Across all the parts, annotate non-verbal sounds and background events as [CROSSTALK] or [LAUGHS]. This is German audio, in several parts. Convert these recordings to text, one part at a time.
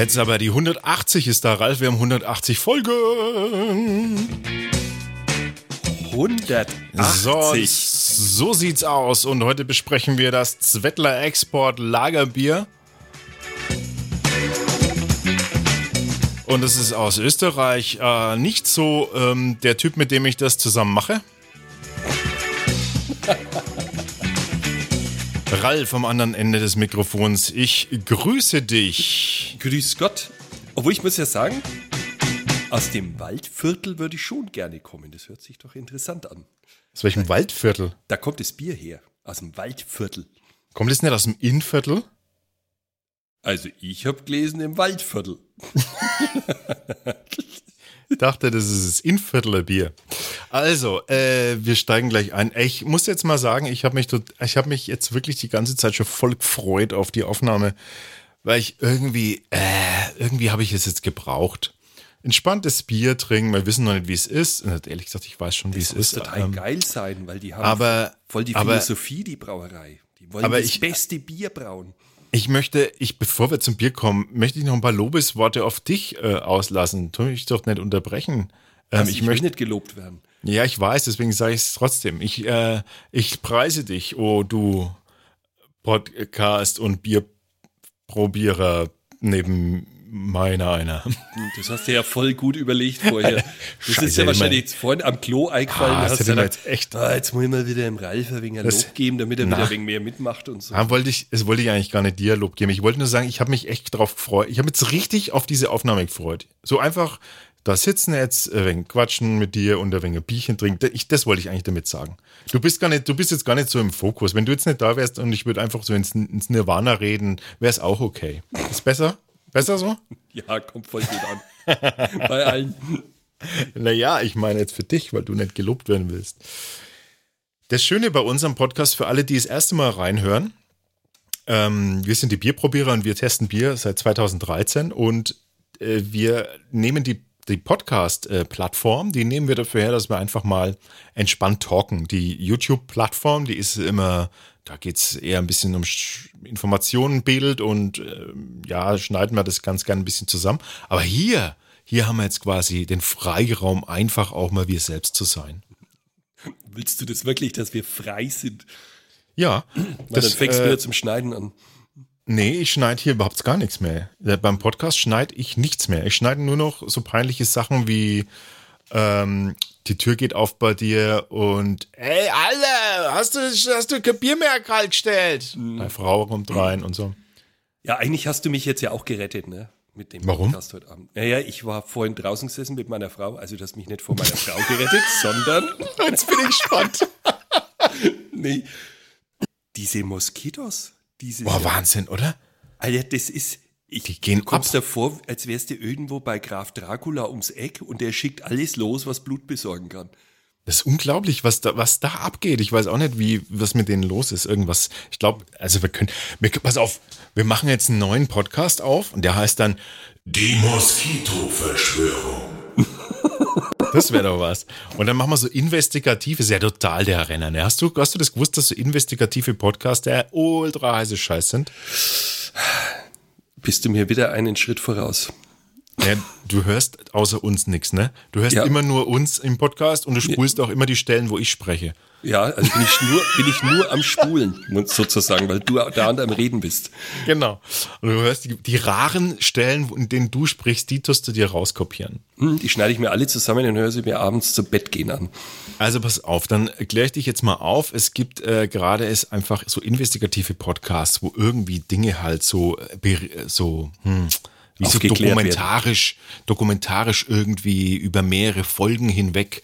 Jetzt aber die 180 ist da, Ralf. Wir haben 180 Folgen. 180. So, so sieht's aus. Und heute besprechen wir das Zwettler Export Lagerbier. Und es ist aus Österreich. Äh, nicht so ähm, der Typ, mit dem ich das zusammen mache. [LAUGHS] Ralf am anderen Ende des Mikrofons. Ich grüße dich. Grüß Gott. Obwohl ich muss ja sagen, aus dem Waldviertel würde ich schon gerne kommen. Das hört sich doch interessant an. Aus welchem Waldviertel? Da kommt das Bier her. Aus dem Waldviertel. Kommt es nicht aus dem Innviertel? Also ich habe gelesen im Waldviertel. Ich dachte, das ist das Innviertler Bier. Also, äh, wir steigen gleich ein. Ich muss jetzt mal sagen, ich habe mich, ich habe mich jetzt wirklich die ganze Zeit schon voll gefreut auf die Aufnahme, weil ich irgendwie, äh, irgendwie habe ich es jetzt gebraucht. Entspanntes Bier trinken, wir wissen noch nicht, wie es ist. Und ehrlich gesagt, ich weiß schon, wie es Das muss ist. total Ähm, geil sein, weil die haben aber- voll die aber- Philosophie, die Brauerei. Die wollen Aber das ich- beste Bier brauen. Ich möchte, ich, bevor wir zum Bier kommen, möchte ich noch ein paar Lobesworte auf dich äh, auslassen. Tu mich doch nicht unterbrechen. Ähm, Also ich ich, möchte, nicht gelobt werden. ja, ich weiß, deswegen sage ich es trotzdem. Ich, äh, ich preise dich, oh du Podcast- und Bierprobierer neben meiner einer. Das hast du ja voll gut überlegt vorher. [LAUGHS] Das Scheiße, ist ja immer. wahrscheinlich jetzt vorhin am Klo eingefallen. Ah, hast du gedacht, jetzt echt- Ah, jetzt muss ich mal wieder im Ralf ein wenig ein Das- Lob geben, damit er Na. wieder ein wenig mehr mitmacht und so. Da wollte ich, das wollte ich eigentlich gar nicht Dialog geben. Ich wollte nur sagen, ich habe mich echt drauf gefreut. Ich habe jetzt richtig auf diese Aufnahme gefreut. So einfach da sitzen jetzt, ein wenig quatschen mit dir und ein wenig Bierchen trinken. Ich, das wollte ich eigentlich damit sagen. Du bist gar nicht, du bist jetzt gar nicht so im Fokus. Wenn du jetzt nicht da wärst und ich würde einfach so ins, ins Nirvana reden, wäre es auch okay. Ist besser? Besser so? [LAUGHS] Ja, kommt voll gut an. [LAUGHS] Bei allen. Naja, ich meine jetzt für dich, weil du nicht gelobt werden willst. Das Schöne bei unserem Podcast, für alle, die das erste Mal reinhören, ähm, wir sind die Bierprobierer und wir testen Bier seit 2013 und äh, wir nehmen die, die Podcast-Plattform, die nehmen wir dafür her, dass wir einfach mal entspannt talken. Die YouTube-Plattform, die ist immer, da geht es eher ein bisschen um Sch- Informationen, Bild und ähm, ja, schneiden wir das ganz gerne ein bisschen zusammen. Aber hier, hier haben wir jetzt quasi den Freiraum, einfach auch mal wir selbst zu sein. Willst du das wirklich, dass wir frei sind? Ja, Weil dann fängst du äh, wieder zum Schneiden an. Nee, ich schneide hier überhaupt gar nichts mehr. Äh, Beim Podcast schneide ich nichts mehr. Ich schneide nur noch so peinliche Sachen wie ähm, die Tür geht auf bei dir und ey, Alter, hast du, hast du kein Bier mehr kalt gestellt? Meine Frau kommt rein und so. Ja, eigentlich hast du mich jetzt ja auch gerettet, ne? Mit dem Warum? Podcast heute Abend. Naja, ich war vorhin draußen gesessen mit meiner Frau. Also, du hast mich nicht vor meiner Frau gerettet, [LAUGHS] sondern. Jetzt bin ich gespannt. [LAUGHS] Nee. Diese Moskitos. Diese. Boah, Wahnsinn, oder? Alter, das ist. Ich, Die gehen du kommst ab. davor, als wärst du irgendwo bei Graf Dracula ums Eck und der schickt alles los, was Blut besorgen kann. Das ist unglaublich, was da, was da abgeht. Ich weiß auch nicht, wie, was mit denen los ist. Irgendwas. Ich glaube, also wir können, wir, pass auf, wir machen jetzt einen neuen Podcast auf und der heißt dann Die Moskito-Verschwörung. [LAUGHS] Das wäre doch was. Und dann machen wir so investigative, ist ja total der Renner. Ne? Hast, du, hast du das gewusst, dass so investigative Podcasts der ultra heiße Scheiß sind? Bist du mir wieder einen Schritt voraus? Ja, du hörst außer uns nichts, ne? Du hörst Ja. immer nur uns im Podcast und du spulst auch immer die Stellen, wo ich spreche. Ja, also bin ich nur, bin ich nur am Spulen, sozusagen, weil du da an deinem Reden bist. Genau. Und du hörst die, die raren Stellen, in denen du sprichst, die tust du dir rauskopieren. Hm, Die schneide ich mir alle zusammen und höre sie mir abends zu Bett gehen an. Also pass auf, dann kläre ich dich jetzt mal auf. Es gibt äh, gerade es einfach so investigative Podcasts, wo irgendwie Dinge halt so, äh, so, hm, wie so Aufgeklärt werden. dokumentarisch, dokumentarisch irgendwie über mehrere Folgen hinweg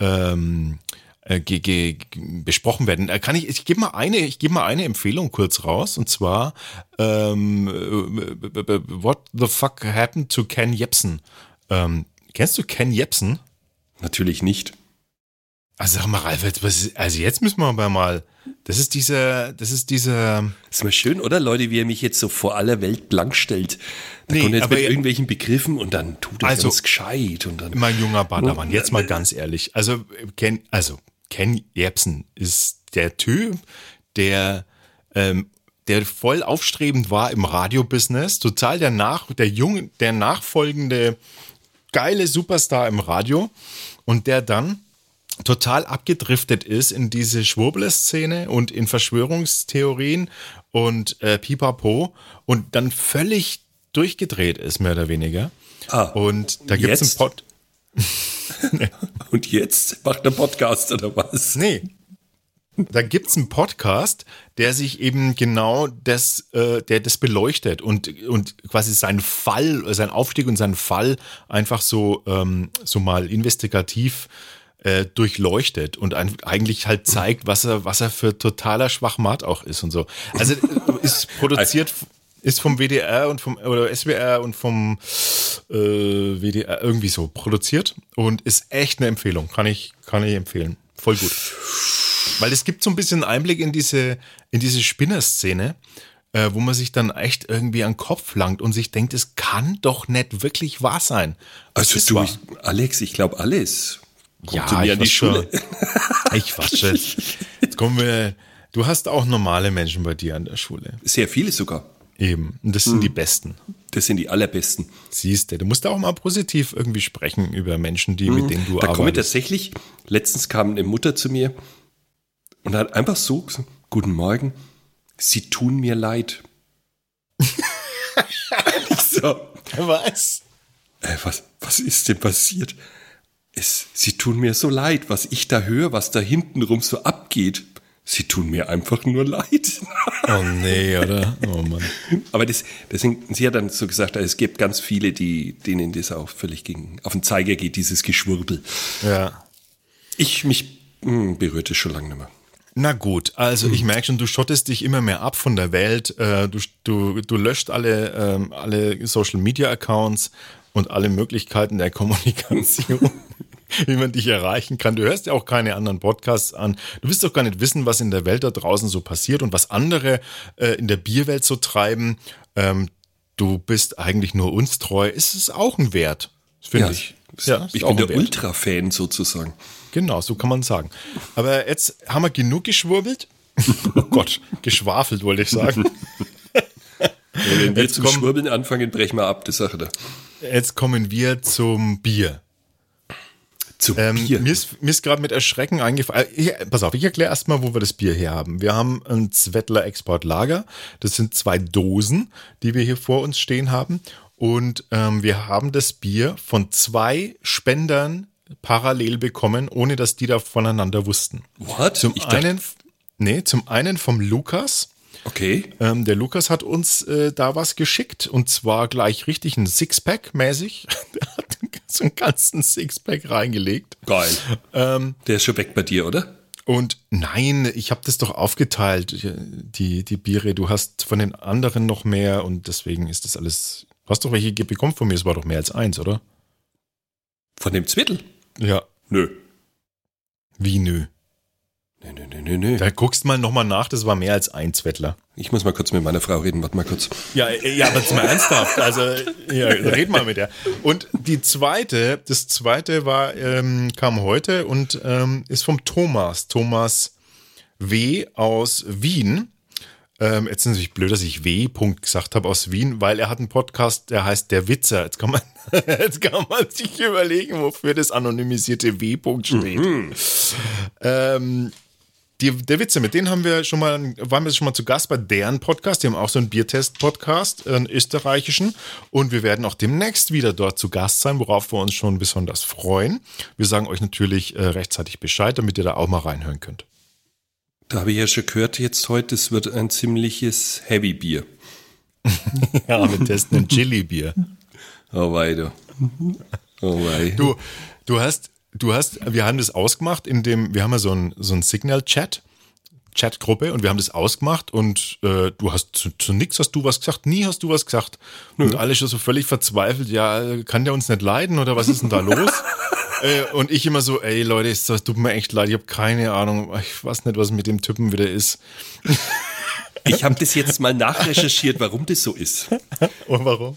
ähm, äh, ge, ge, besprochen werden. Äh, Kann ich, ich gebe mal eine, ich gebe mal eine Empfehlung kurz raus und zwar ähm, äh, What the fuck happened to Ken Jebsen? Ähm, kennst du Ken Jebsen? Natürlich nicht. Also sag mal, Ralf, jetzt- was ist, also jetzt müssen wir aber mal, das ist dieser, das ist dieser, Ist mal schön, oder Leute, wie er mich jetzt so vor aller Welt blank stellt. Da Nee, kommt jetzt aber mit ja- irgendwelchen Begriffen und dann tut er Also- ganz gescheit und dann. mein junger Badawan, jetzt mal ganz ehrlich. Also Ken, also Ken Jebsen ist der Typ, der, ähm, der voll aufstrebend war im Radiobusiness, total der nach, der junge, der nachfolgende geile Superstar im Radio und der dann total abgedriftet ist in diese Schwurbler-Szene und in Verschwörungstheorien und äh, Pipapo und dann völlig durchgedreht ist, mehr oder weniger. Ah, und da gibt es einen? Pod. [LAUGHS] Und jetzt macht er Podcast oder was? Nee. Da gibt's einen Podcast, der sich eben genau das, äh, der das beleuchtet und, und quasi seinen Fall, seinen Aufstieg und seinen Fall einfach so, ähm, so mal investigativ äh, durchleuchtet und ein, eigentlich halt zeigt, was er, was er für totaler Schwachmat auch ist und so. Also äh, ist [LAUGHS] produziert, ist vom WDR und vom oder SWR und vom äh, WDR irgendwie so produziert und ist echt eine Empfehlung. Kann ich, kann ich empfehlen. Voll gut. Weil es gibt so ein bisschen Einblick in diese, in diese Spinnerszene, äh, wo man sich dann echt irgendwie an den Kopf langt und sich denkt, es kann doch nicht wirklich wahr sein. Also du, ich, Alex, ich glaube alles. Ja, ich die weiß Schule. [LAUGHS] schon. Ich wasche jetzt. Jetzt kommen wir. Du hast auch normale Menschen bei dir an der Schule. Sehr viele sogar. Eben. Und das sind die Besten. Das sind die allerbesten. Siehst du, du musst auch mal positiv irgendwie sprechen über Menschen, die, mit denen du Da komme ich arbeitest. tatsächlich, letztens kam eine Mutter zu mir und hat einfach so gesagt, guten Morgen, Sie tun mir leid. ich [LAUGHS] [LAUGHS] so, Was? äh, was, was ist denn passiert? Es, Sie tun mir so leid, was ich da höre, was da hintenrum so abgeht. Sie tun mir einfach nur leid. [LAUGHS] Oh nee, oder? Oh Mann. Aber das, deswegen, sie hat dann so gesagt, es gibt ganz viele, die, denen das auch völlig gegen, auf den Zeiger geht, dieses Geschwurbel. Ja. Ich, mich mh, berührt es schon lange nicht mehr. Na gut, also ich merke schon, du schottest dich immer mehr ab von der Welt. Äh, Du, du, du löscht alle, ähm, alle Social Media Accounts und alle Möglichkeiten der Kommunikation, [LAUGHS] [LAUGHS] wie man dich erreichen kann. Du hörst ja auch keine anderen Podcasts an. Du willst doch gar nicht wissen, was in der Welt da draußen so passiert und was andere äh, in der Bierwelt so treiben. Ähm, du bist eigentlich nur uns treu. Ist es auch ein Wert, finde ich. Ja, ist ich auch bin der. Ultra-Fan sozusagen. Genau, so kann man sagen. Aber jetzt haben wir genug geschwurbelt. [LAUGHS] Oh Gott, geschwafelt wollte ich sagen. [LAUGHS] Wenn wir Jetzt zum kommen- Schwurbeln anfangen, brechen wir ab, das Sache da. Jetzt kommen wir zum Bier. Zum Ähm, Bier. Mir ist, mir ist gerade mit Erschrecken eingefallen. Ich, pass auf, ich erkläre erstmal, wo wir das Bier her haben. Wir haben ein Zwettler Export Lager. Das sind zwei Dosen, die wir hier vor uns stehen haben. Und ähm, wir haben das Bier von zwei Spendern parallel bekommen, ohne dass die da voneinander wussten. What? Zum Ich einen, nee, zum einen vom Lukas. Okay. Ähm, der Lukas hat uns äh, da was geschickt und zwar gleich richtig ein Sixpack mäßig. [LAUGHS] [LAUGHS] So einen ganzen Sixpack reingelegt. Geil. Ähm, Der ist schon weg bei dir, oder? und nein, ich habe das doch aufgeteilt, die, die Biere. Du hast von den anderen noch mehr und deswegen ist das alles. Du hast doch welche bekommen von mir, es war doch mehr als eins, oder? Von dem Zwittel? Ja. Nö. Wie nö? Nö, nö, nö, nö. Da guckst mal nochmal nach, das war mehr als ein Zwettler. Ich muss mal kurz mit meiner Frau reden, warte mal kurz. Ja, äh, ja, aber jetzt mal ernsthaft. Also, ja, red mal mit der. Und die zweite, das zweite war, ähm, kam heute und ähm, ist vom Thomas. Thomas W. aus Wien. Ähm, jetzt ist es natürlich blöd, dass ich W. Punkt gesagt habe aus Wien, weil er hat einen Podcast, der heißt Der Witzer. Jetzt kann man, [LAUGHS] jetzt kann man sich überlegen, wofür das anonymisierte W. Punkt steht. Ähm, die, der Witze, mit denen haben wir schon mal, waren wir schon mal zu Gast bei deren Podcast. Die haben auch so einen Biertest-Podcast, einen österreichischen. Und wir werden auch demnächst wieder dort zu Gast sein, worauf wir uns schon besonders freuen. Wir sagen euch natürlich äh, rechtzeitig Bescheid, damit ihr da auch mal reinhören könnt. Da habe ich ja schon gehört, jetzt heute, es wird ein ziemliches Heavy-Bier. [LAUGHS] Ja, wir testen ein Chili-Bier. Oh weiter. Oh wei. Du, du hast, du hast, wir haben das ausgemacht, in dem, wir haben ja so ein, so ein Signal-Chat. Chatgruppe und wir haben das ausgemacht und äh, du hast zu, zu nix hast du was gesagt, nie hast du was gesagt und alle schon so völlig verzweifelt, ja, kann der uns nicht leiden oder was ist denn da los? [LAUGHS] äh, und ich immer so, ey Leute, es tut mir echt leid, ich habe keine Ahnung, ich weiß nicht, was mit dem Typen wieder ist. Ich habe das jetzt mal nachrecherchiert, warum das so ist. [LAUGHS] Und warum?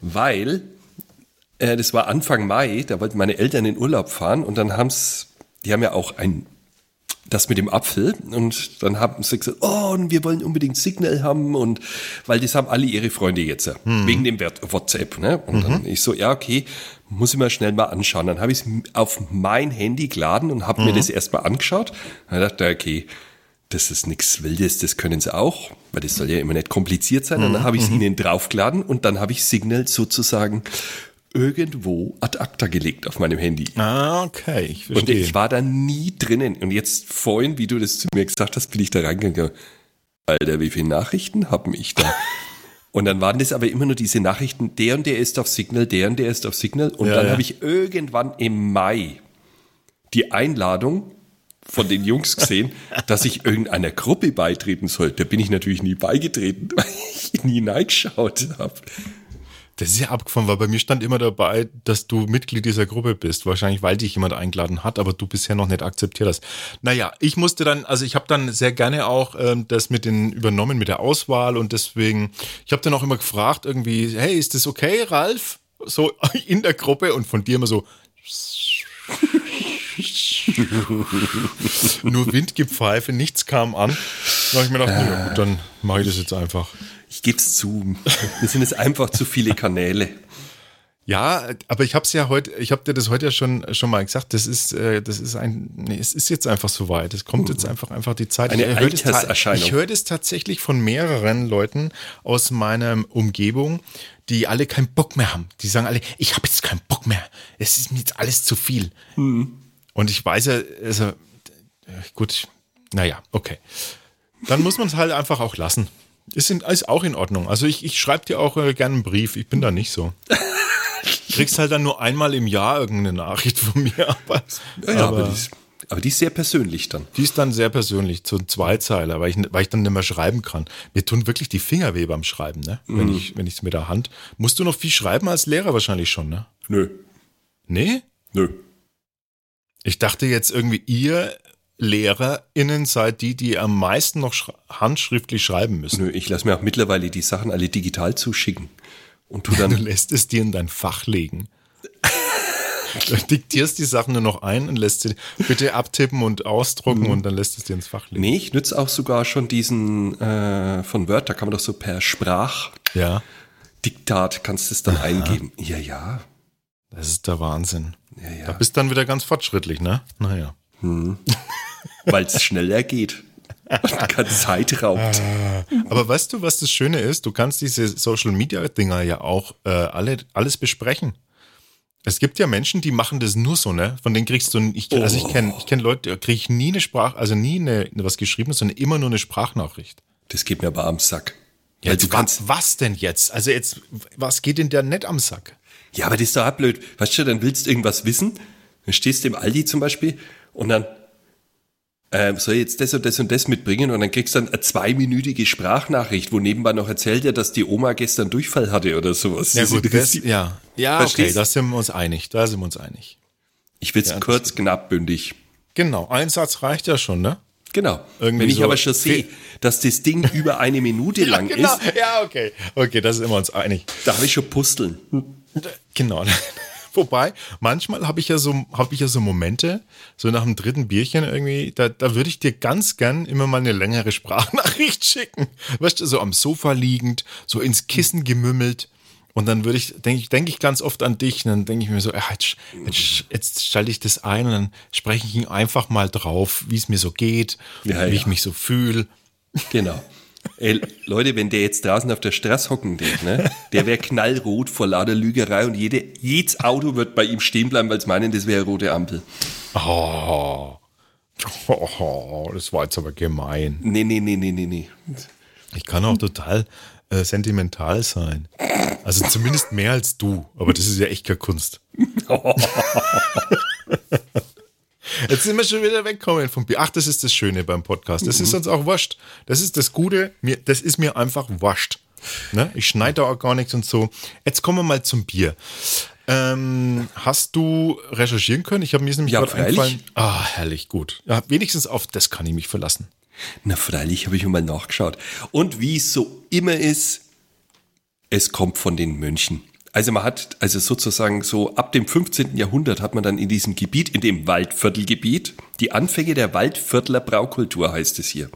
Weil äh, das war Anfang Mai, da wollten meine Eltern in Urlaub fahren und dann haben's, die haben ja auch ein das mit dem Apfel und dann haben sie gesagt, oh, und wir wollen unbedingt Signal haben und weil das haben alle ihre Freunde jetzt, Hm. wegen dem WhatsApp. Ne? Und dann Mhm. ich so, ja, okay, muss ich mal schnell mal anschauen. Dann habe ich es auf mein Handy geladen und habe mir Mhm. das erstmal angeschaut. Dann dachte ich, okay, das ist nichts Wildes, das können sie auch, weil das soll ja immer nicht kompliziert sein. Und Mhm. dann habe ich es ihnen draufgeladen und dann habe ich Signal sozusagen irgendwo ad acta gelegt auf meinem Handy. Ah, okay, ich Und verstehe. ich war da nie drinnen. Und jetzt vorhin, wie du das zu mir gesagt hast, bin ich da reingegangen. Alter, wie viele Nachrichten haben ich da? [LAUGHS] Und dann waren das aber immer nur diese Nachrichten, der und der ist auf Signal, der und der ist auf Signal. Und Ja, dann ja. habe ich irgendwann im Mai die Einladung von den Jungs gesehen, [LAUGHS] dass ich irgendeiner Gruppe beitreten soll. Da bin ich natürlich nie beigetreten, [LAUGHS] weil ich nie reingeschaut habe. Das ist ja abgefahren, weil bei mir stand immer dabei, dass du Mitglied dieser Gruppe bist. Wahrscheinlich, weil dich jemand eingeladen hat, aber du bisher noch nicht akzeptiert hast. Naja, ich musste dann, also ich habe dann sehr gerne auch ähm, das mit den übernommen, mit der Auswahl und deswegen, ich habe dann auch immer gefragt, irgendwie, hey, ist das okay, Ralf? So [LAUGHS] in der Gruppe und von dir immer so. [LAUGHS] Nur Windgepfeife, nichts kam an. Da habe ich mir gedacht, ja gut, dann mache ich das jetzt einfach. Ich gebe es zu. Mir sind es einfach zu viele Kanäle. Ja, aber ich habe es ja heute, ich habe dir das heute ja schon schon mal gesagt. Das ist, äh, das ist ein, nee, es ist jetzt einfach soweit. Es kommt jetzt einfach einfach die Zeit. Eine ich höre das, ich höre das tatsächlich von mehreren Leuten aus meiner Umgebung, die alle keinen Bock mehr haben. Die sagen alle, ich habe jetzt keinen Bock mehr. Es ist mir jetzt alles zu viel. Und ich weiß ja, also äh, gut, naja, okay. Dann muss man es halt einfach auch lassen. Ist, in, ist auch in Ordnung. Also ich, ich schreibe dir auch äh, gerne einen Brief. Ich bin da nicht so. [LAUGHS] Kriegst halt dann nur einmal im Jahr irgendeine Nachricht von mir, [LAUGHS] aber, Ja, ja, aber, aber die ist, aber die ist sehr persönlich dann. die ist dann sehr persönlich, so ein Zweizeiler, weil ich, weil ich dann nicht mehr schreiben kann. Mir tun wirklich die Finger weh beim Schreiben, ne? Wenn ich, wenn ich es mit der Hand. Musst du noch viel schreiben als Lehrer wahrscheinlich schon, ne? Nö, Nee? nö. Ich dachte jetzt irgendwie, ihr LehrerInnen seid die, die am meisten noch schra- handschriftlich schreiben müssen. Nö, ich lasse mir auch mittlerweile die Sachen alle digital zuschicken. Und Du dann, lässt es dir in dein Fach legen. [LAUGHS] Du diktierst die Sachen nur noch ein und lässt sie bitte abtippen und ausdrucken und dann lässt es dir ins Fach legen. nee, ich nütze auch sogar schon diesen äh, von Word, da kann man doch so per Sprachdiktat, Ja, kannst du es dann eingeben. Ja, ja. das ist der Wahnsinn. Ja, ja. Da bist dann wieder ganz fortschrittlich, ne? Naja. [LAUGHS] Weil es schneller geht. Und keine Zeit raubt. Aber weißt du, was das Schöne ist? Du kannst diese Social Media Dinger ja auch äh, alle, alles besprechen. Es gibt ja Menschen, die machen das nur so, ne? Von denen kriegst du, ich, also ich kenne ich kenn Leute, da kriege ich nie eine Sprache, also nie eine, was Geschriebenes, sondern immer nur eine Sprachnachricht. Das geht mir aber am Sack. Ja, Weil du was, kannst, was denn jetzt? Also jetzt, was geht denn da nicht am Sack? ja, aber das ist doch auch blöd. Weißt du, dann willst du irgendwas wissen, dann stehst du im Aldi zum Beispiel und dann ähm, soll ich jetzt das und das und das mitbringen und dann kriegst du dann eine zweiminütige Sprachnachricht, wo nebenbei noch erzählt er, dass die Oma gestern Durchfall hatte oder sowas. Ja gut, das, ja, ja, okay, da sind wir uns einig, da sind wir uns einig. Ich will es Ja, kurz, knapp, bündig. Genau, ein Satz reicht ja schon, ne? Genau. Irgendwie Wenn ich so aber schon sehe, dass das Ding [LAUGHS] über eine Minute lang ist, genau. ja, okay, okay, da sind wir uns einig. da habe ich schon Pusteln. Genau. Wobei, manchmal habe ich ja so, habe ich ja so Momente, so nach dem dritten Bierchen irgendwie, da, da würde ich dir ganz gern immer mal eine längere Sprachnachricht [LAUGHS] schicken. Weißt du, so am Sofa liegend, so ins Kissen gemümmelt. Und dann würde ich, denke ich, denke ich ganz oft an dich. Und dann denke ich mir so, ja, jetzt, jetzt, jetzt schalte ich das ein und dann spreche ich ihn einfach mal drauf, wie es mir so geht, Ja, wie ja. ich mich so fühle. Genau. Ey, Leute, wenn der jetzt draußen auf der Straße hocken denkt, ne, der wäre knallrot vor lauter Lügerei und jede, jedes Auto wird bei ihm stehen bleiben, weil es meinen, das wäre eine rote Ampel. Oh. oh, [LAUGHS] das war jetzt aber gemein. Nee, nee, nee, nee, nee, nee. Ich kann auch total äh, sentimental sein. Also zumindest mehr als du. Aber das ist ja echt keine Kunst. [LAUGHS] Jetzt sind wir schon wieder weggekommen vom Bier. Ach, das ist das Schöne beim Podcast. Das ist uns auch wurscht. Das ist das Gute. Mir, das ist mir einfach wurscht. Ne? Ich schneide da auch gar nichts und so. Jetzt kommen wir mal zum Bier. Ähm, hast du recherchieren können? Ich habe mir nämlich Ja, gerade eingefallen. Ah, herrlich, gut. Ja, wenigstens auf das kann ich mich verlassen. Na, freilich habe ich mal nachgeschaut. Und wie es so immer ist, es kommt von den Mönchen. Also man hat, also sozusagen so ab dem 15. Jahrhundert hat man dann in diesem Gebiet, in dem Waldviertelgebiet, die Anfänge der Waldviertler Braukultur heißt es hier.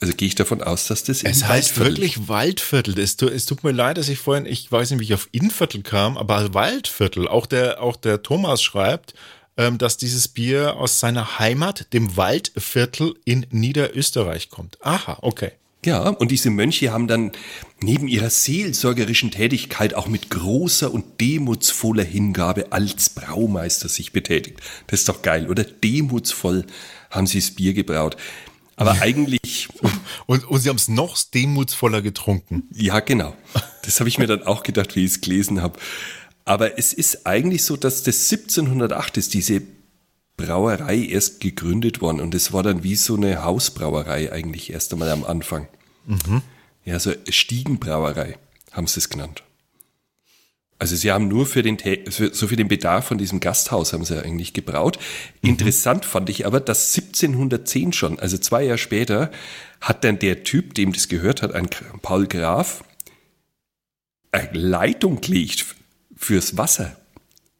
Also gehe ich davon aus, dass das Es heißt Waldviertel- wirklich Waldviertel. Es, es tut mir leid, dass ich vorhin, ich weiß nicht, wie ich auf Innviertel kam, aber Waldviertel. Auch der, auch der Thomas schreibt, ähm, dass dieses Bier aus seiner Heimat, dem Waldviertel in Niederösterreich kommt. Aha, okay. Ja, und diese Mönche haben dann neben ihrer seelsorgerischen Tätigkeit auch mit großer und demutsvoller Hingabe als Braumeister sich betätigt. Das ist doch geil, oder? Demutsvoll haben sie das Bier gebraut. Aber eigentlich, Und, und sie haben es noch demutsvoller getrunken. ja genau, das habe ich mir dann auch gedacht, wie ich es gelesen habe. Aber es ist eigentlich so, dass das 1708 ist diese Brauerei erst gegründet worden und es war dann wie so eine Hausbrauerei eigentlich erst einmal am Anfang. Ja, so Stiegenbrauerei haben sie es genannt. Also sie haben nur für den, für, so für den Bedarf von diesem Gasthaus haben sie eigentlich gebraut. Interessant fand ich aber, dass 1710 schon, also zwei Jahre später, hat dann der Typ, dem das gehört hat, ein Paul Graf, eine Leitung gelegt fürs Wasser.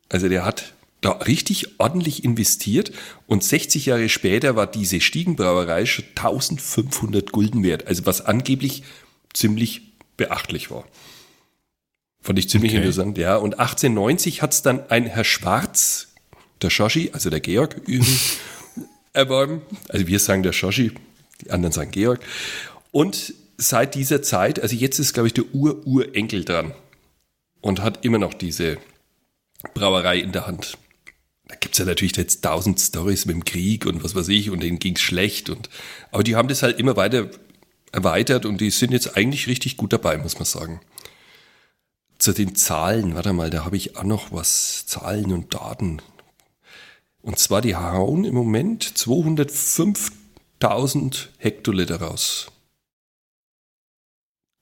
Also der hat da richtig ordentlich investiert und 60 Jahre später war diese Stiegenbrauerei schon 1500 Gulden wert. Also was angeblich ziemlich beachtlich war. Fand ich ziemlich Okay. interessant, ja. Und 1890 hat's dann ein Herr Schwarz, der Schoschi, also der Georg, [LAUGHS] erworben. Also wir sagen der Schoschi, die anderen sagen Georg. Und seit dieser Zeit, also jetzt ist, glaube ich, der Ur-Urenkel dran und hat immer noch diese Brauerei in der Hand. Da gibt's ja natürlich jetzt tausend Stories mit dem Krieg und was weiß ich und denen ging's schlecht. Und, aber die haben das halt immer weiter erweitert und die sind jetzt eigentlich richtig gut dabei, muss man sagen. Zu den Zahlen, warte mal, da habe ich auch noch was, Zahlen und Daten. Und zwar die hauen im Moment 205.000 Hektoliter raus.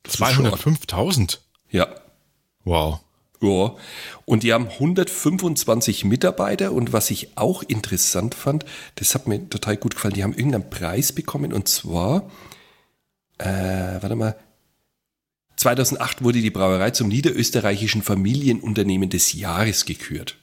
Das ist schon- 205.000. Ja, Wow. Ja, und die haben 125 Mitarbeiter. Und was ich auch interessant fand, das hat mir total gut gefallen, die haben irgendeinen Preis bekommen. Und zwar, äh, warte mal, 2008 wurde die Brauerei zum niederösterreichischen Familienunternehmen des Jahres gekürt.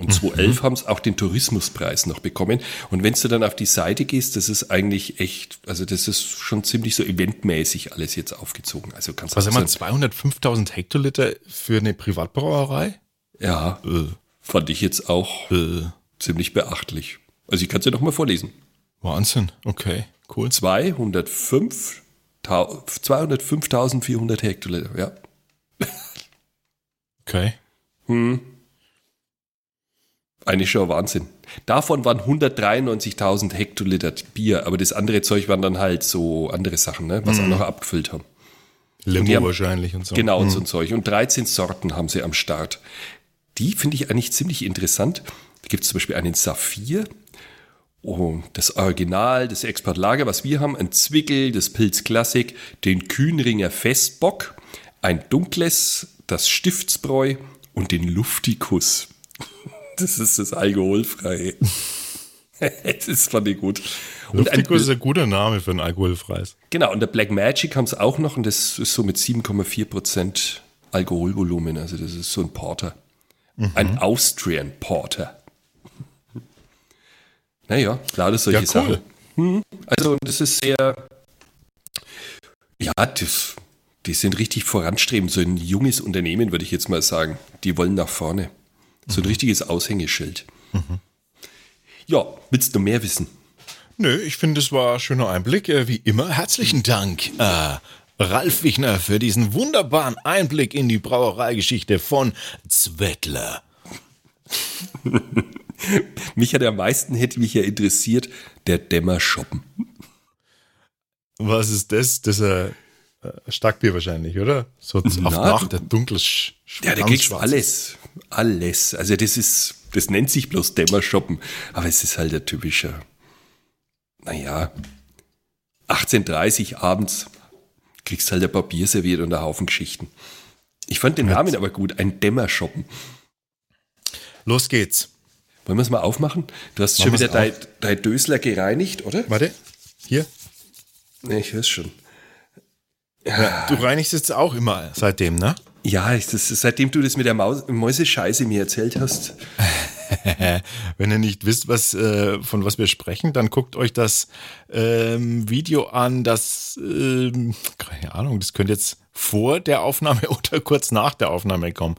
Und 2011 haben es auch den Tourismuspreis noch bekommen. Und wenn du dann auf die Seite gehst, das ist eigentlich echt, also das ist schon ziemlich so eventmäßig alles jetzt aufgezogen. Also kannst Was haben wir, so- 205.000 Hektoliter für eine Privatbrauerei? Ja, Äh, fand ich jetzt auch äh, ziemlich beachtlich. Also ich kann es ja noch mal vorlesen. Wahnsinn. Okay, cool. 205 tau- 205.400 Hektoliter, ja. Okay. Eigentlich schon Wahnsinn. Davon waren 193.000 Hektoliter Bier, aber das andere Zeug waren dann halt so andere Sachen, ne, was auch noch abgefüllt haben. Limo haben- wahrscheinlich und so. Genau, und so ein Zeug. Und 13 Sorten haben sie am Start. Die finde ich eigentlich ziemlich interessant. Da gibt es zum Beispiel einen Saphir, oh, das Original, das Exportlager, was wir haben, ein Zwickel, das Pilz Klassik, den Kühnringer Festbock, ein dunkles, das Stiftsbräu und den Luftikus. Das ist das Alkoholfreie. [LAUGHS] das fand ich gut. Und ein, ist ein guter Name für ein alkoholfreies. Genau, und der Black Magic haben es auch noch und das ist so mit 7,4% Alkoholvolumen. Also das ist so ein Porter. Ein Austrian Porter. Naja, lauter solche Ja, cool. Sachen. Hm, Also das ist sehr, ja, das, die sind richtig voranstrebend. So ein junges Unternehmen, würde ich jetzt mal sagen. Die wollen nach vorne. So ein richtiges Aushängeschild. Ja, willst du mehr wissen? Nö, ich finde, es war ein schöner Einblick. Äh, Wie immer, herzlichen Dank, äh, Ralf Wichner, für diesen wunderbaren Einblick in die Brauereigeschichte von Zwettler. [LAUGHS] Mich hat am meisten, hätte mich ja interessiert, der Dämmerschoppen. Was ist das? Das ist ein Starkbier wahrscheinlich, oder? So auf Na, Nacht, ein dunkles Sch Ja, da kriegst du alles. Alles. Also das ist, das nennt sich bloß Dämmerschoppen. Aber es ist halt der typische, naja, 18.30 abends kriegst halt ein Papier serviert und ein Haufen Geschichten. Ich fand den Namen aber gut, ein Dämmerschoppen. Los geht's. Wollen wir es mal aufmachen? Du hast Machen schon wieder dein, dein Dösler gereinigt, oder? Warte. Hier. Nee, ich höre es schon. Du reinigst jetzt auch immer seitdem, ne? Ja, ich- das seitdem du das mit der Maus, Mäusescheiße mir erzählt hast. [LAUGHS] Wenn ihr nicht wisst, was, äh, von was wir sprechen, dann guckt euch das ähm, Video an, das, ähm, keine Ahnung, das könnte jetzt vor der Aufnahme [LAUGHS] oder kurz nach der Aufnahme kommen.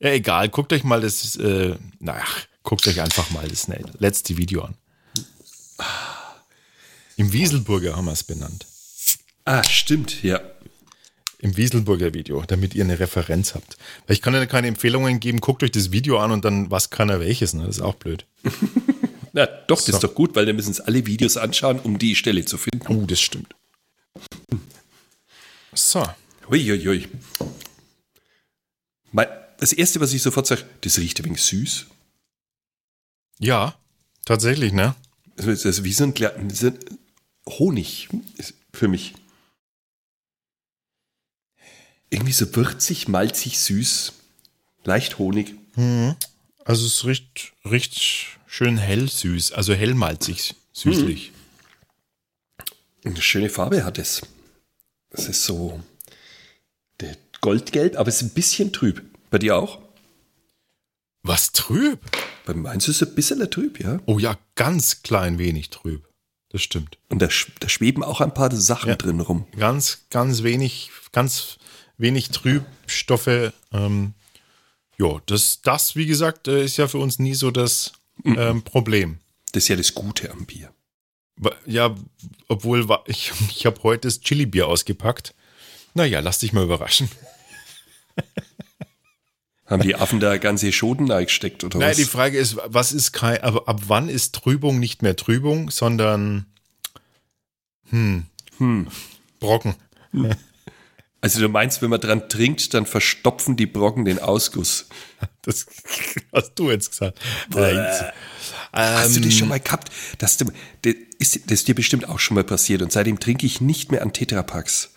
Ja, egal, guckt euch mal das, äh, naja, guckt euch einfach mal das letzte Video an. Im Wieselburger haben wir es benannt. Ah, stimmt, ja. Im Wieselburger Video, damit ihr eine Referenz habt. Weil ich kann ja keine Empfehlungen geben, guckt euch das Video an und dann was kann er welches, ne? Das ist auch blöd. [LAUGHS] Na, doch, das ist doch gut, weil dann müssen es alle Videos anschauen, um die Stelle zu finden. Oh, das stimmt. So. Uiuiui. Das erste, was ich sofort sage, das riecht ein wenig süß. Ja, tatsächlich, ne? Also das ist wie so ein, so Honig für mich. Irgendwie so würzig, malzig, süß, leicht Honig. Also es riecht, riecht schön hell süß, also hellmalzig, süßlich. Eine schöne Farbe hat es. Es ist so goldgelb, aber es ist ein bisschen trüb. Bei dir auch? Was trüb? Bei meins ist es ein bisschen trüb, ja. Oh ja, ganz klein wenig trüb. Das stimmt. Und da, da schweben auch ein paar Sachen Ja. drin rum. Ganz, ganz wenig, ganz wenig Trübstoffe. Ähm, ja, das, das, wie gesagt, äh, ist ja für uns nie so das ähm, Problem. Das ist ja das Gute am Bier. Ja, obwohl ich, [LAUGHS] ich habe heute das Chili-Bier ausgepackt. Naja, lass dich mal überraschen. [LAUGHS] Haben die Affen da ganze Schoten eingesteckt oder Nein, was? die Frage ist, was ist kein, aber ab wann ist Trübung nicht mehr Trübung, sondern hm, Brocken. [LAUGHS] Also du meinst, wenn man dran trinkt, dann verstopfen die Brocken den Ausguss. [LAUGHS] Das hast du jetzt gesagt. Äh, Hast du Ähm, das schon mal gehabt? Das, das, ist, das ist dir bestimmt auch schon mal passiert und seitdem trinke ich nicht mehr an Tetrapacks.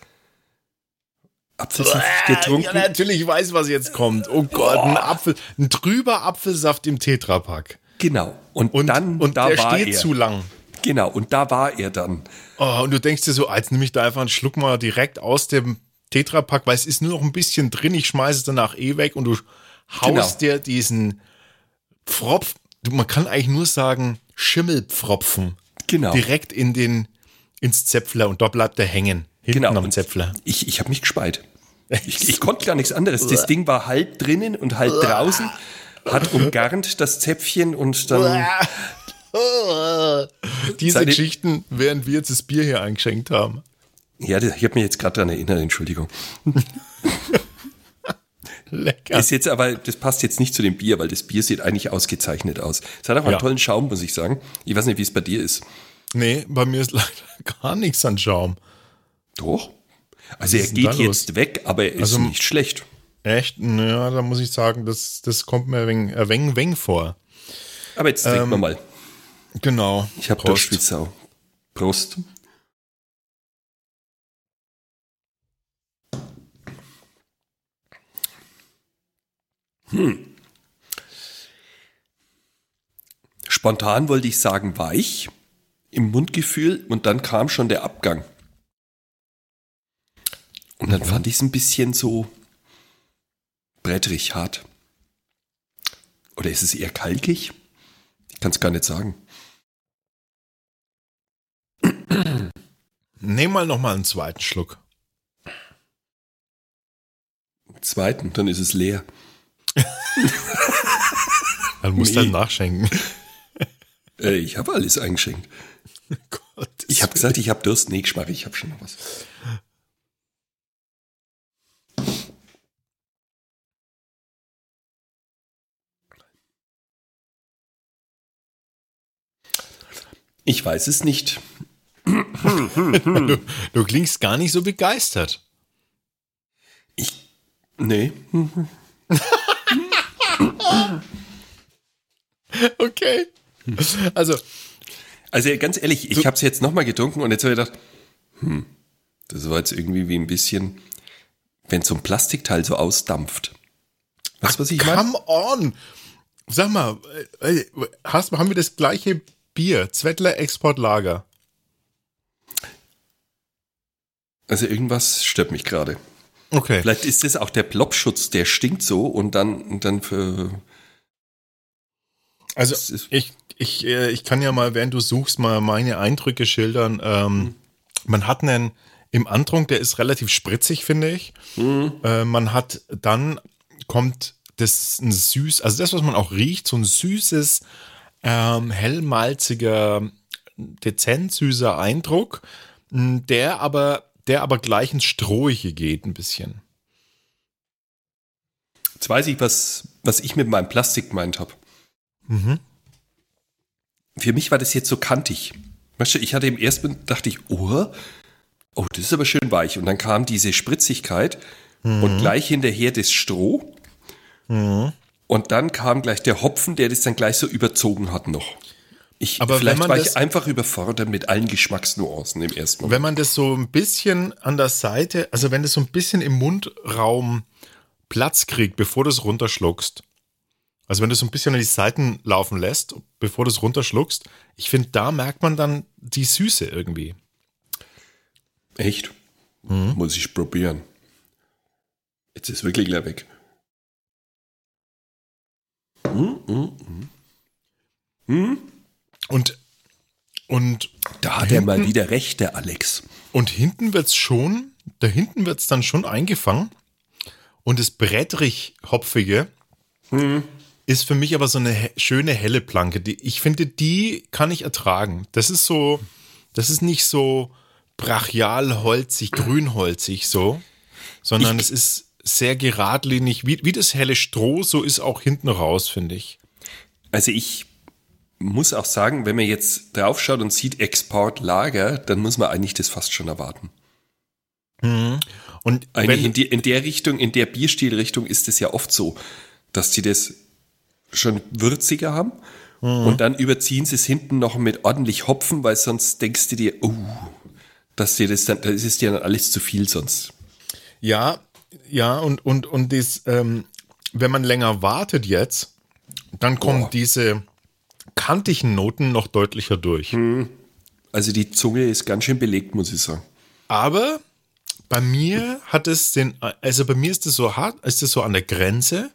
Apfelsaft getrunken? Ja, natürlich weiß, was jetzt kommt. Oh Gott, ein Apfel, ein trüber Apfelsaft im Tetrapack. Genau. Und, Und, dann, und da der war steht er. zu lang. Genau, und da war er dann. Oh, und du denkst dir so, als nehme ich da einfach einen Schluck mal direkt aus dem Tetrapack, weil es ist nur noch ein bisschen drin, ich schmeiße es danach eh weg und du haust Genau. dir diesen Pfropf, man kann eigentlich nur sagen, Schimmelpfropfen Genau. direkt in den, ins Zäpfler und da bleibt er hängen. Hinten Genau. am Zäpfler. Ich, ich habe mich gespeit. Ich, ich konnte gar nichts anderes. Das Ding war halb drinnen und halb draußen, hat umgarnt das Zäpfchen und dann. Diese Seine- Geschichten, während wir jetzt das Bier hier eingeschenkt haben. Ja, das- ich habe mich jetzt gerade daran erinnert, Entschuldigung. Lecker. Ist jetzt aber, das passt jetzt nicht zu dem Bier, weil das Bier sieht eigentlich ausgezeichnet aus. Es hat auch einen Ja. tollen Schaum, muss ich sagen. Ich weiß nicht, wie es bei dir ist. Nee, bei mir ist leider [LAUGHS] gar nichts an Schaum. Doch. Also er geht los? jetzt weg, aber er ist Also- nicht schlecht. Echt? Ja, da muss ich sagen, das, das kommt mir ein wenig, ein wenig, wenig vor. Aber jetzt trinken wir mal. Genau. Ich habe Prost. Durst wie Sau. Prost. Hm. Spontan wollte ich sagen weich im Mundgefühl und dann kam schon der Abgang. Und dann fand ich es ein bisschen so brettrig hart. Oder ist es eher kalkig? Ich kann es gar nicht sagen. Nehm mal noch mal einen zweiten Schluck. Zweiten, dann ist es leer. [LAUGHS] Dann musst Nee. halt nachschenken. [LAUGHS] Äh, ich habe alles eingeschenkt. Gott, Ich habe gesagt, ich habe Durst. Nee, Geschmack, ich habe schon noch was. Ich weiß es nicht. du, du klingst gar nicht so begeistert. Ich. Nee. [LAUGHS] [LAUGHS] Okay. Also, Also ganz ehrlich, ich habe es jetzt nochmal getrunken und jetzt habe ich gedacht, hm, das war jetzt irgendwie wie ein bisschen, wenn so ein Plastikteil so ausdampft. Weißt du, was ich meine? Come on! Sag mal, äh, äh, hast, haben wir das gleiche Bier? Zwettler Exportlager. Also irgendwas stört mich gerade. Okay. Vielleicht ist das auch der Plopschutz, der stinkt so und dann, und dann für. Also ich, ich, äh, ich kann ja mal, während du suchst, mal meine Eindrücke schildern. Ähm, Man hat einen im Antrunk, der ist relativ spritzig, finde ich. Äh, man hat dann kommt das ein süß, also das, was man auch riecht, so ein süßes, ähm, hellmalziger, dezent süßer Eindruck, m, der aber, der aber gleich ins Strohige geht ein bisschen. Jetzt weiß ich, was, was ich mit meinem Plastik gemeint habe. Mhm. Für mich war das jetzt so kantig. Weißt du, ich hatte im ersten dachte ich, oh, oh, das ist aber schön weich. Und dann kam diese Spritzigkeit Mhm. und gleich hinterher das Stroh. Und dann kam gleich der Hopfen, der das dann gleich so überzogen hat noch. Ich, Aber vielleicht war das- ich einfach überfordert mit allen Geschmacksnuancen im ersten Moment. Wenn man das so ein bisschen an der Seite, also wenn das so ein bisschen im Mundraum Platz kriegt, bevor du es runterschluckst, also wenn du so ein bisschen an die Seiten laufen lässt, bevor du es runterschluckst, ich finde, da merkt man dann die Süße irgendwie. Echt? Mhm. Muss ich probieren. Jetzt ist wirklich gleich weg. Hm, hm, hm. Hm? Und, und, Da hat er mal wieder recht, der Alex. und hinten wird's schon, da hinten wird's dann schon eingefangen. Und das brettrich-hopfige ist für mich aber so eine schöne helle Planke. Die, ich finde, die kann ich ertragen. Das ist so, das ist nicht so brachial holzig, grünholzig so, sondern es ist sehr geradlinig, wie, wie das helle Stroh, so ist auch hinten raus, finde ich. Also ich muss auch sagen, wenn man jetzt draufschaut und sieht Exportlager, dann muss man eigentlich das fast schon erwarten. Und Eigentlich in, wenn, die, in der Richtung, in der Bierstilrichtung ist es ja oft so, dass die das schon würziger haben und dann überziehen sie es hinten noch mit ordentlich Hopfen, weil sonst denkst du dir, oh, dass dir das dann, das ist dir dann alles zu viel sonst. ja, ja, und, und, und das, ähm, wenn man länger wartet jetzt, dann kommen Boah. diese kantigen Noten noch deutlicher durch. Also die Zunge ist ganz schön belegt, muss ich sagen. Aber bei mir hat es den, also bei mir ist es so hart, ist es so an der Grenze.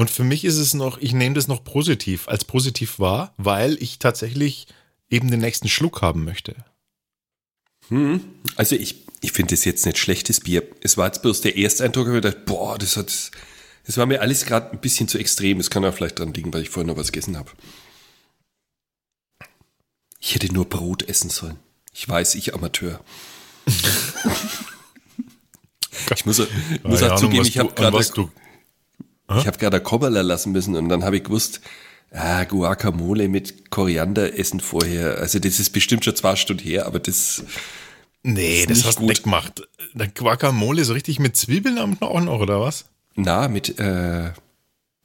Und für mich ist es noch, ich nehme das noch positiv, als positiv wahr, weil ich tatsächlich eben den nächsten Schluck haben möchte. Also ich, ich finde das jetzt nicht schlechtes Bier. Es war jetzt bloß der erste Eindruck, wo ich dachte, boah, das hat, das war mir alles gerade ein bisschen zu extrem. Es kann auch vielleicht dran liegen, weil ich vorhin noch was gegessen habe. Ich hätte nur Brot essen sollen. Ich weiß, ich Amateur. [LAUGHS] ich muss, muss Keine auch Ahnung, zugeben, ich habe gerade du, ich habe gerade Kobberler lassen müssen und dann habe ich gewusst, ah, Guacamole mit Koriander essen vorher. Also das ist bestimmt schon zwei Stunden her, aber das nee, das hast du nicht gemacht. Der Guacamole so richtig mit Zwiebeln am Knochen noch, oder was? Na, mit, äh,